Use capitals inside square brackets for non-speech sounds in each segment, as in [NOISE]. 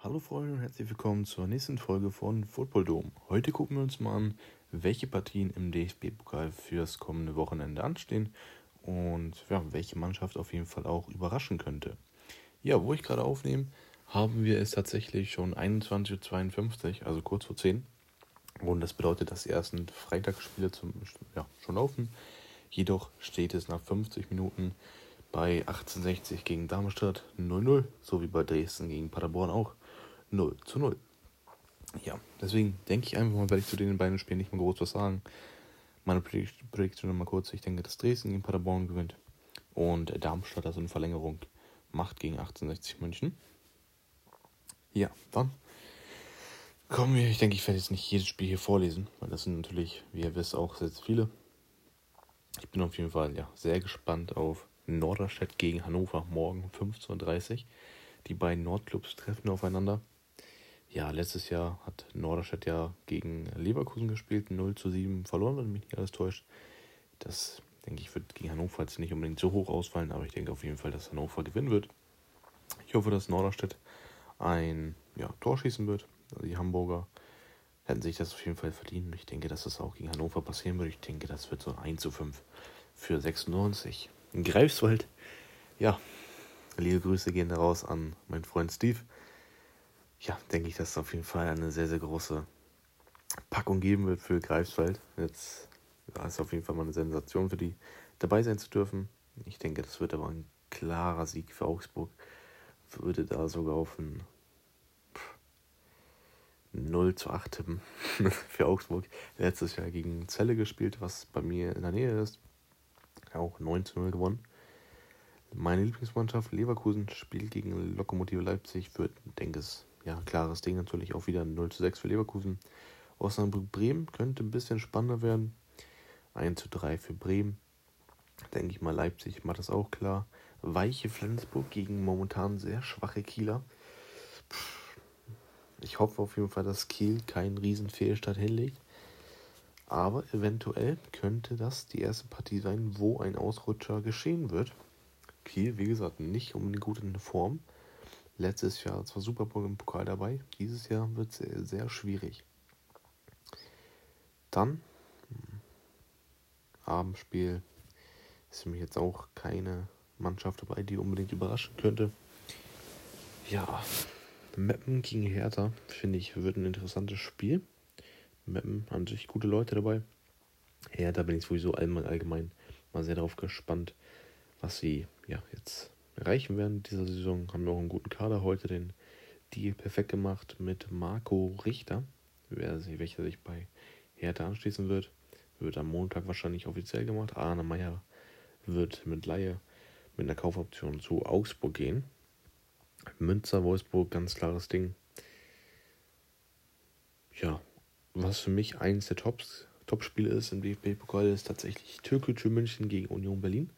Hallo Freunde und herzlich willkommen zur nächsten Folge von Football Dome. Heute gucken wir uns mal an, welche Partien im DFB-Pokal fürs kommende Wochenende anstehen und ja, welche Mannschaft auf jeden Fall auch überraschen könnte. Ja, wo ich gerade aufnehme, haben wir es tatsächlich schon 21.52 Uhr, also kurz vor 10. Und das bedeutet, dass die ersten Freitagsspiele zum, ja, schon laufen. Jedoch steht es nach 50 Minuten bei 1860 gegen Darmstadt 0-0, so wie bei Dresden gegen Paderborn auch 0 zu 0. Ja, deswegen denke ich einfach mal, werde ich zu den beiden Spielen nicht mehr groß was sagen. Meine Prediction nochmal kurz. Ich denke, dass Dresden gegen Paderborn gewinnt und Darmstadt also eine Verlängerung macht gegen 1860 München. Ja, dann kommen wir. Ich denke, ich werde jetzt nicht jedes Spiel hier vorlesen, weil das sind natürlich, wie ihr wisst, auch sehr viele. Ich bin auf jeden Fall ja, sehr gespannt auf Norderstedt gegen Hannover morgen 15.30 Uhr. Die beiden Nordclubs treffen aufeinander. Ja, letztes Jahr hat Norderstedt ja gegen Leverkusen gespielt, 0 zu 7 verloren, wenn mich nicht alles täuscht. Das, denke ich, wird gegen Hannover jetzt nicht unbedingt so hoch ausfallen, aber ich denke auf jeden Fall, dass Hannover gewinnen wird. Ich hoffe, dass Norderstedt ein ja, Tor schießen wird. Also die Hamburger hätten sich das auf jeden Fall verdient. Ich denke, dass das auch gegen Hannover passieren wird. Ich denke, das wird so 1 zu 5 für 96. In Greifswald, ja, liebe Grüße gehen daraus an meinen Freund Steve. Ja, denke ich, dass es auf jeden Fall eine sehr, sehr große Packung geben wird für Greifswald. Jetzt ja, ist auf jeden Fall mal eine Sensation für die, dabei sein zu dürfen. Ich denke, das wird aber ein klarer Sieg für Augsburg. Würde da sogar auf ein 0 zu 8 tippen [LAUGHS] für Augsburg. Letztes Jahr gegen Celle gespielt, was bei mir in der Nähe ist. Auch 9 zu 0 gewonnen. Meine Lieblingsmannschaft Leverkusen spielt gegen Lokomotive Leipzig. Wird, denke ich, ja, klares Ding natürlich auch wieder 0 zu 6 für Leverkusen. Osnabrück Bremen könnte ein bisschen spannender werden. 1 zu 3 für Bremen. Denke ich mal, Leipzig macht das auch klar. Weiche Flensburg gegen momentan sehr schwache Kieler. Ich hoffe auf jeden Fall, dass Kiel keinen riesen Fehlstart hinlegt. Aber eventuell könnte das die erste Partie sein, wo ein Ausrutscher geschehen wird. Kiel, wie gesagt, nicht unbedingt gut in Form. Letztes Jahr zwar Super Bowl im Pokal dabei, dieses Jahr wird es sehr, schwierig. Dann, hm, Abendspiel, ist für mich jetzt auch keine Mannschaft dabei, die unbedingt überraschen könnte. Ja, Meppen gegen Hertha, finde ich, wird ein interessantes Spiel. Meppen an sich gute Leute dabei. Hertha bin ich sowieso allgemein mal sehr darauf gespannt, was sie ja jetzt erreichen werden dieser Saison. Haben wir auch einen guten Kader heute, den Deal perfekt gemacht mit Marco Richter, welcher sich bei Hertha anschließen wird. Wird am Montag wahrscheinlich offiziell gemacht. Arne Meyer wird mit Laie mit einer Kaufoption zu Augsburg gehen. Münster, Wolfsburg, ganz klares Ding. Ja, was für mich eines der Tops, Top-Spiele ist im DFB-Pokal, ist tatsächlich Türkgücü München gegen Union Berlin.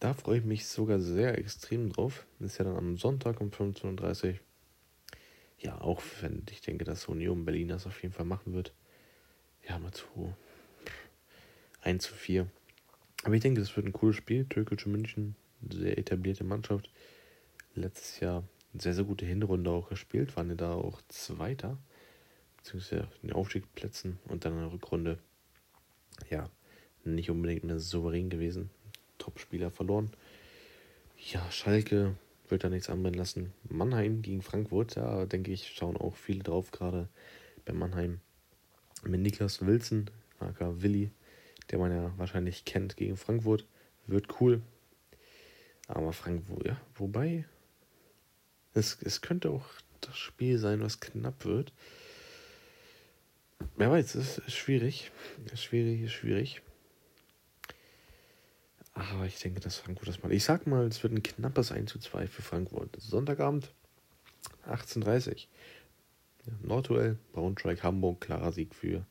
Da freue ich mich sogar sehr extrem drauf. Ist ja dann am Sonntag um 15.30 Uhr. Ja, auch wenn ich denke, dass Union Berlin das auf jeden Fall machen wird. Ja, mal zu 1 zu 4. Aber ich denke, das wird ein cooles Spiel. Türkische München, sehr etablierte Mannschaft. Letztes Jahr sehr, sehr gute Hinrunde auch gespielt. Waren ja da auch Zweiter. Beziehungsweise in den Aufstiegsplätzen und dann in der Rückrunde. Ja, nicht unbedingt mehr souverän gewesen. Top-Spieler verloren. Ja, Schalke wird da nichts anbrennen lassen. Mannheim gegen Frankfurt, da denke ich, schauen auch viele drauf, gerade bei Mannheim. Mit Niklas Wilson, aka Willi, der man ja wahrscheinlich kennt gegen Frankfurt. Wird cool. Aber Frankfurt, ja, wobei, es, es könnte auch das Spiel sein, was knapp wird. Wer weiß, es ist schwierig. Ist schwierig, ist schwierig. Aber ich denke, dass Frankfurt das mal. Ich sag mal, es wird ein knappes 1 zu 2 für Frankfurt. Sonntagabend, 18.30 Uhr. Ja, Nordduell, Braunschweig, Hamburg, klarer Sieg für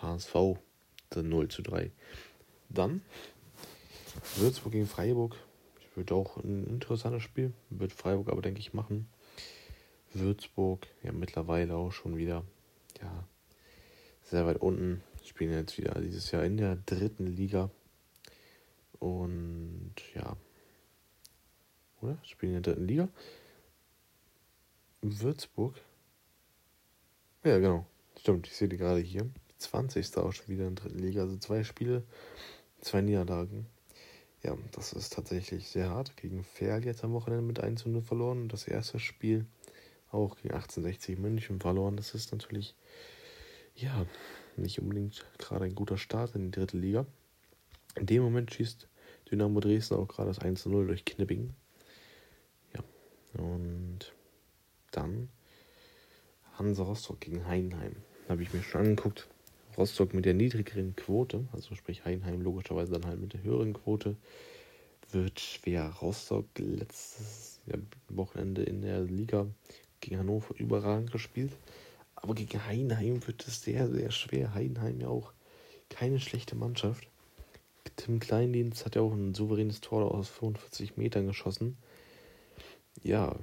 HSV. 0 zu 3. Dann Würzburg gegen Freiburg. Wird auch ein interessantes Spiel. Wird Freiburg aber, denke ich, machen. Würzburg, ja, mittlerweile auch schon wieder, ja, sehr weit unten. Spielen jetzt wieder dieses Jahr in der dritten Liga. Und. Oder? Spielen in der dritten Liga. Würzburg. Ja, genau. Stimmt, ich sehe die gerade hier. 20. auch schon wieder in der dritten Liga. Also zwei Spiele, zwei Niederlagen. Ja, das ist tatsächlich sehr hart. Gegen Ferl jetzt am Wochenende mit 1 0 verloren. Das erste Spiel auch gegen 1860 München verloren. Das ist natürlich, ja, nicht unbedingt gerade ein guter Start in die dritte Liga. In dem Moment schießt Dynamo Dresden auch gerade das 1 0 durch Knipping. Und dann Hansa Rostock gegen Heidenheim. Habe ich mir schon angeguckt. Rostock mit der niedrigeren Quote, also sprich Heidenheim logischerweise dann halt mit der höheren Quote, wird schwer. Rostock letztes Wochenende in der Liga gegen Hannover überragend gespielt. Aber gegen Heidenheim wird es sehr, sehr schwer. Heidenheim ja auch keine schlechte Mannschaft. Tim Kleindienst hat ja auch ein souveränes Tor aus 45 Metern geschossen. Ja,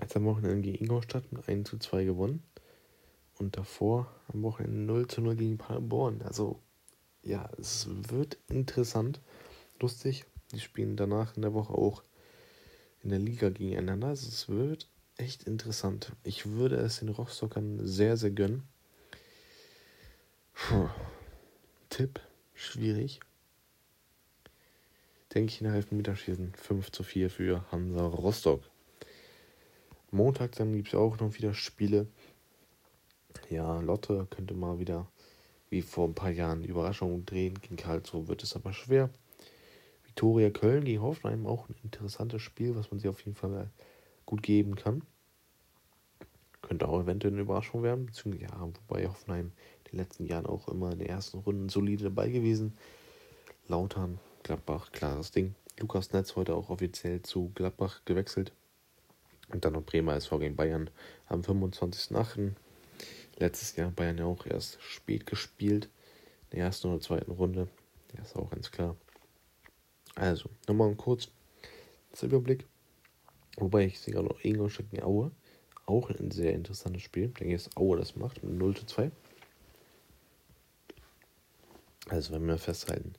jetzt am Wochenende gegen Ingolstadt mit 1 zu 2 gewonnen. Und davor am Wochenende 0 zu 0 gegen Paderborn. Also, ja, es wird interessant, lustig. Die spielen danach in der Woche auch in der Liga gegeneinander. Also, es wird echt interessant. Ich würde es den Rostockern sehr, sehr gönnen. Puh. Tipp, schwierig. Denke ich in der Elfmeterschießen 5 zu 4 für Hansa Rostock. Montag dann gibt es auch noch wieder Spiele. Ja, Lotte könnte mal wieder wie vor ein paar Jahren Überraschungen drehen. Gegen Karlsruhe wird es aber schwer. Viktoria Köln gegen Hoffenheim auch ein interessantes Spiel, was man sich auf jeden Fall gut geben kann. Könnte auch eventuell eine Überraschung werden, beziehungsweise ja, wobei Hoffenheim in den letzten Jahren auch immer in den ersten Runden solide dabei gewesen. Lautern, Gladbach, klares Ding. Lukas Netz heute auch offiziell zu Gladbach gewechselt. Und dann noch Bremer SV gegen Bayern am 25.08. Letztes Jahr Bayern ja auch erst spät gespielt. In der ersten oder zweiten Runde. Ja, ist auch ganz klar. Also, nochmal kurz zum Überblick. Wobei ich sehe gerade noch Ingolstadt gegen Aue. Auch ein sehr interessantes Spiel. Ich denke, dass Aue das macht mit 0 zu 2. Also, wenn wir festhalten,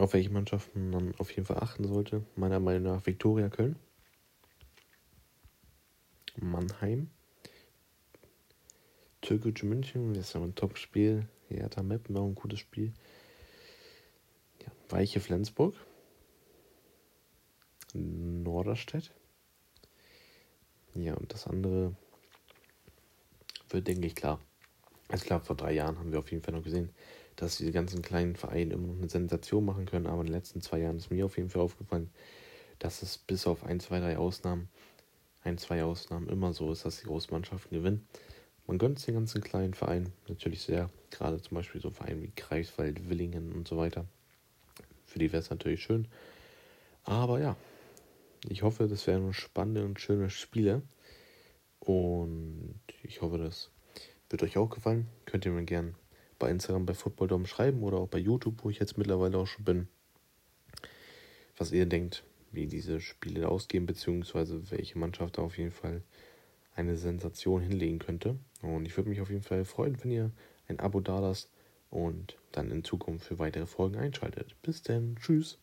auf welche Mannschaften man auf jeden Fall achten sollte, meiner Meinung nach Viktoria Köln, Mannheim, Türkische München, das ist ja ein Top-Spiel. Hertha Meppen, auch ein gutes Spiel. Ja, Weiche Flensburg. Norderstedt. Ja, und das andere wird, denke ich, klar. Also klar, vor drei Jahren haben wir auf jeden Fall noch gesehen, dass diese ganzen kleinen Vereine immer noch eine Sensation machen können. Aber in den letzten zwei Jahren ist mir auf jeden Fall aufgefallen, dass es bis auf ein, zwei, drei Ausnahmen, ein, zwei Ausnahmen immer so ist, dass die Großmannschaften gewinnen. Man gönnt es den ganzen kleinen Vereinen natürlich sehr. Gerade zum Beispiel so Vereine wie Greifswald, Willingen und so weiter. Für die wäre es natürlich schön. Aber ja, ich hoffe, das werden spannende und schöne Spiele. Und ich hoffe, das wird euch auch gefallen. Könnt ihr mir gerne bei Instagram bei Footballdom schreiben oder auch bei YouTube, wo ich jetzt mittlerweile auch schon bin, was ihr denkt, wie diese Spiele ausgehen, beziehungsweise welche Mannschaft da auf jeden Fall eine Sensation hinlegen könnte. Und ich würde mich auf jeden Fall freuen, wenn ihr ein Abo da lasst und dann in Zukunft für weitere Folgen einschaltet. Bis dann, tschüss.